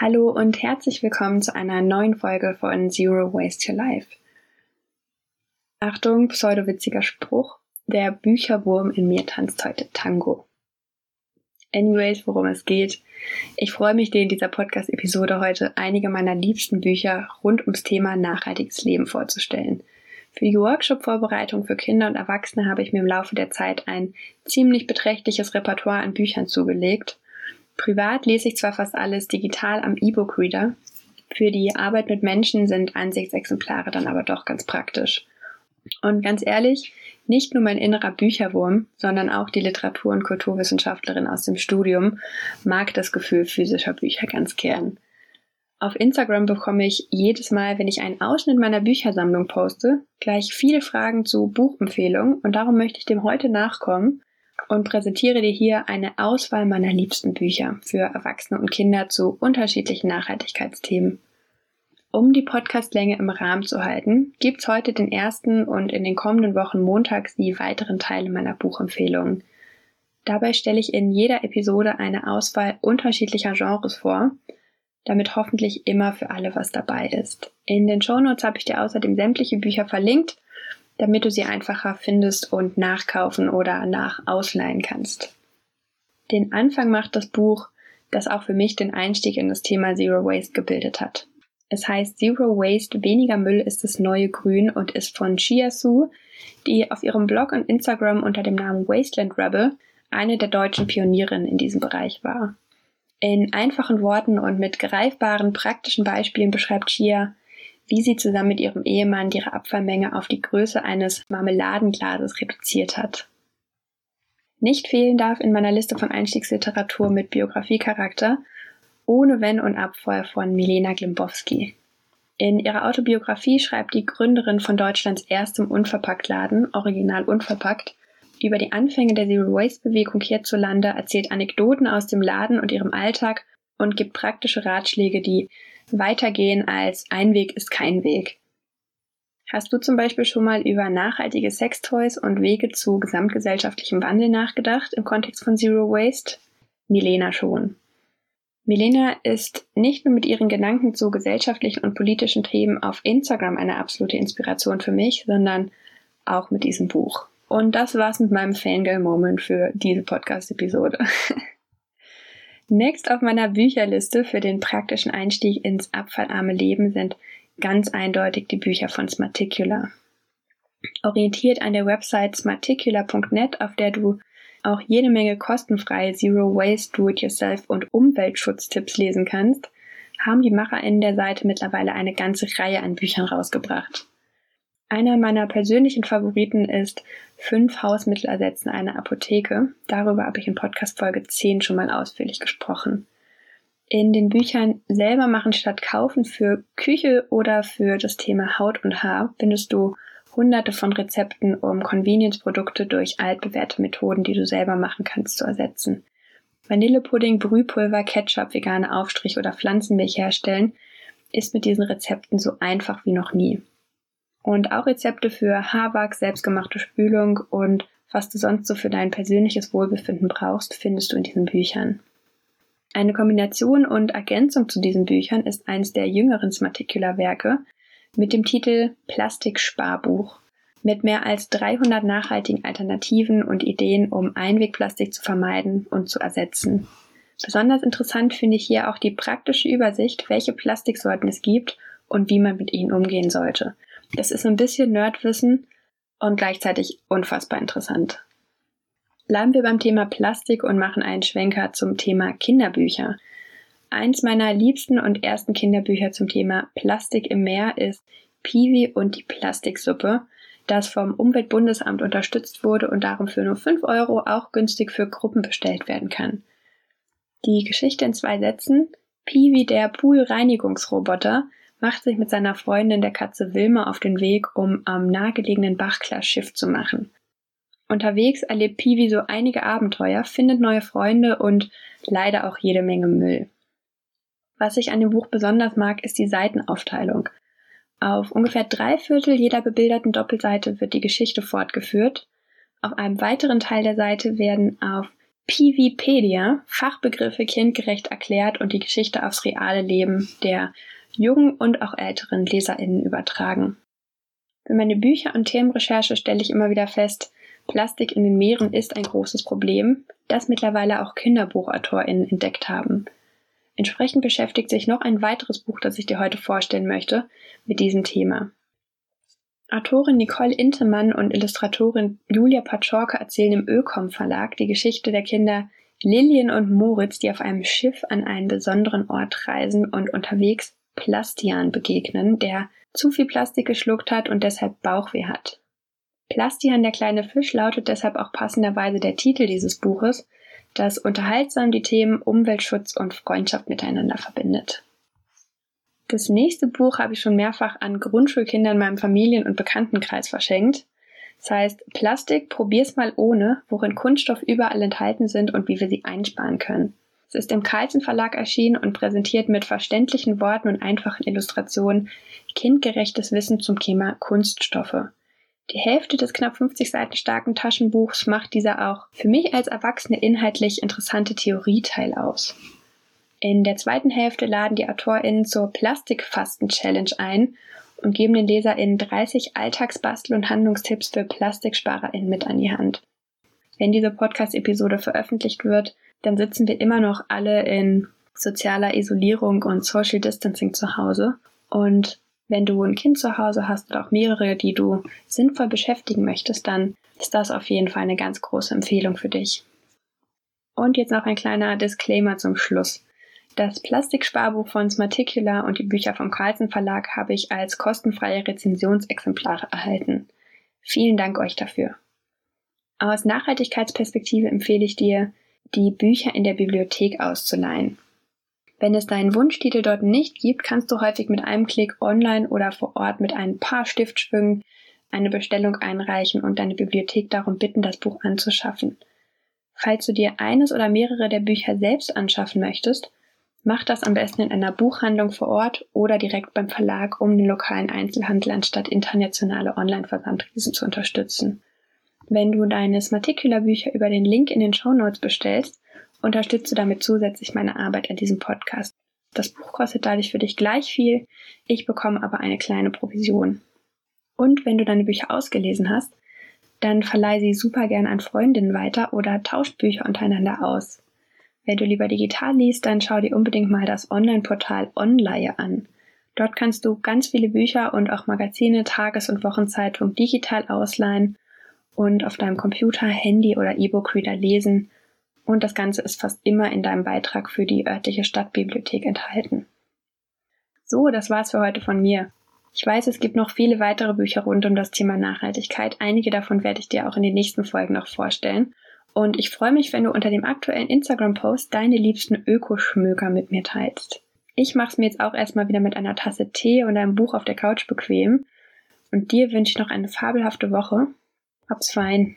Hallo und herzlich willkommen zu einer neuen Folge von Zero Waste Your Life. Achtung, pseudowitziger Spruch. Der Bücherwurm in mir tanzt heute Tango. Anyways, worum es geht. Ich freue mich, dir in dieser Podcast-Episode heute einige meiner liebsten Bücher rund ums Thema nachhaltiges Leben vorzustellen. Für die Workshop-Vorbereitung für Kinder und Erwachsene habe ich mir im Laufe der Zeit ein ziemlich beträchtliches Repertoire an Büchern zugelegt Privat lese ich zwar fast alles digital am E-Book-Reader, für die Arbeit mit Menschen sind Ansichtsexemplare dann aber doch ganz praktisch. Und ganz ehrlich, nicht nur mein innerer Bücherwurm, sondern auch die Literatur- und Kulturwissenschaftlerin aus dem Studium mag das Gefühl physischer Bücher ganz gern. Auf Instagram bekomme ich jedes Mal, wenn ich einen Ausschnitt meiner Büchersammlung poste, gleich viele Fragen zu Buchempfehlungen und darum möchte ich dem heute nachkommen und präsentiere dir hier eine Auswahl meiner liebsten Bücher für Erwachsene und Kinder zu unterschiedlichen Nachhaltigkeitsthemen. Um die Podcastlänge im Rahmen zu halten, gibt's heute den ersten und in den kommenden Wochen montags die weiteren Teile meiner Buchempfehlungen. Dabei stelle ich in jeder Episode eine Auswahl unterschiedlicher Genres vor, damit hoffentlich immer für alle was dabei ist. In den Shownotes habe ich dir außerdem sämtliche Bücher verlinkt damit du sie einfacher findest und nachkaufen oder nach ausleihen kannst. Den Anfang macht das Buch, das auch für mich den Einstieg in das Thema Zero Waste gebildet hat. Es heißt Zero Waste, weniger Müll ist das neue Grün und ist von Chia Su, die auf ihrem Blog und Instagram unter dem Namen Wasteland Rebel eine der deutschen Pionierinnen in diesem Bereich war. In einfachen Worten und mit greifbaren praktischen Beispielen beschreibt Chia, wie sie zusammen mit ihrem Ehemann ihre Abfallmenge auf die Größe eines Marmeladenglases reduziert hat. Nicht fehlen darf in meiner Liste von Einstiegsliteratur mit Biografiecharakter Ohne Wenn und Abfall von Milena Glimbowski. In ihrer Autobiografie schreibt die Gründerin von Deutschlands erstem Unverpacktladen, Original Unverpackt, über die Anfänge der Zero Waste Bewegung hierzulande, erzählt Anekdoten aus dem Laden und ihrem Alltag und gibt praktische Ratschläge, die weitergehen als ein Weg ist kein Weg. Hast du zum Beispiel schon mal über nachhaltige Sextoys und Wege zu gesamtgesellschaftlichem Wandel nachgedacht im Kontext von Zero Waste? Milena schon. Milena ist nicht nur mit ihren Gedanken zu gesellschaftlichen und politischen Themen auf Instagram eine absolute Inspiration für mich, sondern auch mit diesem Buch. Und das war's mit meinem Fangirl-Moment für diese Podcast-Episode. Next auf meiner Bücherliste für den praktischen Einstieg ins abfallarme Leben sind ganz eindeutig die Bücher von Smarticula. Orientiert an der Website smarticula.net, auf der du auch jede Menge kostenfreie Zero Waste, Do-it-yourself und Umweltschutztipps lesen kannst, haben die MacherInnen der Seite mittlerweile eine ganze Reihe an Büchern rausgebracht. Einer meiner persönlichen Favoriten ist Fünf Hausmittel ersetzen eine Apotheke. Darüber habe ich in Podcast Folge 10 schon mal ausführlich gesprochen. In den Büchern selber machen statt kaufen für Küche oder für das Thema Haut und Haar findest du hunderte von Rezepten, um Convenience-Produkte durch altbewährte Methoden, die du selber machen kannst, zu ersetzen. Vanillepudding, Brühpulver, Ketchup, vegane Aufstrich oder Pflanzenmilch herstellen ist mit diesen Rezepten so einfach wie noch nie. Und auch Rezepte für Haarwachs, selbstgemachte Spülung und was du sonst so für dein persönliches Wohlbefinden brauchst, findest du in diesen Büchern. Eine Kombination und Ergänzung zu diesen Büchern ist eines der jüngeren Smarticula-Werke mit dem Titel Plastiksparbuch mit mehr als 300 nachhaltigen Alternativen und Ideen, um Einwegplastik zu vermeiden und zu ersetzen. Besonders interessant finde ich hier auch die praktische Übersicht, welche Plastiksorten es gibt und wie man mit ihnen umgehen sollte. Das ist ein bisschen Nerdwissen und gleichzeitig unfassbar interessant. Bleiben wir beim Thema Plastik und machen einen Schwenker zum Thema Kinderbücher. Eins meiner liebsten und ersten Kinderbücher zum Thema Plastik im Meer ist Piwi und die Plastiksuppe, das vom Umweltbundesamt unterstützt wurde und darum für nur 5 Euro auch günstig für Gruppen bestellt werden kann. Die Geschichte in zwei Sätzen. Piwi, der Poolreinigungsroboter, macht sich mit seiner Freundin der Katze Wilma auf den Weg, um am nahegelegenen Bach Schiff zu machen. Unterwegs erlebt Piwi so einige Abenteuer, findet neue Freunde und leider auch jede Menge Müll. Was ich an dem Buch besonders mag, ist die Seitenaufteilung. Auf ungefähr drei Viertel jeder bebilderten Doppelseite wird die Geschichte fortgeführt. Auf einem weiteren Teil der Seite werden auf PVpedia, Fachbegriffe kindgerecht erklärt und die Geschichte aufs reale Leben der jungen und auch älteren LeserInnen übertragen. Für meine Bücher und Themenrecherche stelle ich immer wieder fest, Plastik in den Meeren ist ein großes Problem, das mittlerweile auch KinderbuchautorInnen entdeckt haben. Entsprechend beschäftigt sich noch ein weiteres Buch, das ich dir heute vorstellen möchte, mit diesem Thema. Autorin Nicole Intemann und Illustratorin Julia Pachorka erzählen im Ökom Verlag die Geschichte der Kinder Lillian und Moritz, die auf einem Schiff an einen besonderen Ort reisen und unterwegs Plastian begegnen, der zu viel Plastik geschluckt hat und deshalb Bauchweh hat. Plastian, der kleine Fisch, lautet deshalb auch passenderweise der Titel dieses Buches, das unterhaltsam die Themen Umweltschutz und Freundschaft miteinander verbindet. Das nächste Buch habe ich schon mehrfach an Grundschulkinder in meinem Familien- und Bekanntenkreis verschenkt. Das heißt Plastik, probier's mal ohne, worin Kunststoff überall enthalten sind und wie wir sie einsparen können. Es ist im Carlsen Verlag erschienen und präsentiert mit verständlichen Worten und einfachen Illustrationen kindgerechtes Wissen zum Thema Kunststoffe. Die Hälfte des knapp 50 Seiten starken Taschenbuchs macht dieser auch für mich als Erwachsene inhaltlich interessante Theorieteil aus. In der zweiten Hälfte laden die AutorInnen zur Plastikfasten-Challenge ein und geben den LeserInnen 30 Alltagsbastel- und Handlungstipps für PlastiksparerInnen mit an die Hand. Wenn diese Podcast-Episode veröffentlicht wird, dann sitzen wir immer noch alle in sozialer Isolierung und Social Distancing zu Hause. Und wenn du ein Kind zu Hause hast oder auch mehrere, die du sinnvoll beschäftigen möchtest, dann ist das auf jeden Fall eine ganz große Empfehlung für dich. Und jetzt noch ein kleiner Disclaimer zum Schluss. Das Plastiksparbuch von Smarticula und die Bücher vom Carlsen Verlag habe ich als kostenfreie Rezensionsexemplare erhalten. Vielen Dank euch dafür. Aus Nachhaltigkeitsperspektive empfehle ich dir, die Bücher in der Bibliothek auszuleihen. Wenn es deinen Wunschtitel dort nicht gibt, kannst du häufig mit einem Klick online oder vor Ort mit ein paar Stiftschwüngen eine Bestellung einreichen und deine Bibliothek darum bitten, das Buch anzuschaffen. Falls du dir eines oder mehrere der Bücher selbst anschaffen möchtest, mach das am besten in einer Buchhandlung vor Ort oder direkt beim Verlag, um den lokalen Einzelhandel anstatt internationale Online-Versandriesen zu unterstützen. Wenn du deine Smarticula-Bücher über den Link in den Show Notes bestellst, unterstütze damit zusätzlich meine Arbeit an diesem Podcast. Das Buch kostet dadurch für dich gleich viel, ich bekomme aber eine kleine Provision. Und wenn du deine Bücher ausgelesen hast, dann verleih sie super gern an Freundinnen weiter oder tauscht Bücher untereinander aus. Wenn du lieber digital liest, dann schau dir unbedingt mal das Online-Portal Online an. Dort kannst du ganz viele Bücher und auch Magazine, Tages- und Wochenzeitungen digital ausleihen und auf deinem Computer, Handy oder E-Book-Reader lesen und das Ganze ist fast immer in deinem Beitrag für die örtliche Stadtbibliothek enthalten. So, das war's für heute von mir. Ich weiß, es gibt noch viele weitere Bücher rund um das Thema Nachhaltigkeit. Einige davon werde ich dir auch in den nächsten Folgen noch vorstellen. Und ich freue mich, wenn du unter dem aktuellen Instagram-Post deine liebsten Ökoschmöker mit mir teilst. Ich mache es mir jetzt auch erstmal wieder mit einer Tasse Tee und einem Buch auf der Couch bequem. Und dir wünsche ich noch eine fabelhafte Woche. Hab's fein.